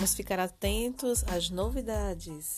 Vamos ficar atentos às novidades.